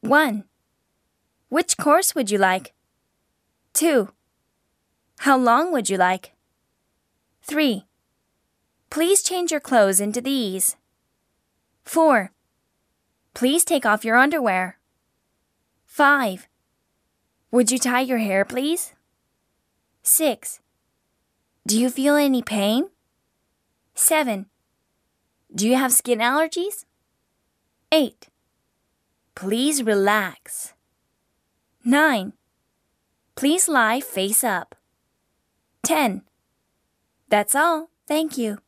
1. Which course would you like? 2. How long would you like? 3. Please change your clothes into these. 4. Please take off your underwear. 5. Would you tie your hair, please? 6. Do you feel any pain? 7. Do you have skin allergies? 8. Please relax. 9. Please lie face up. 10. That's all. Thank you.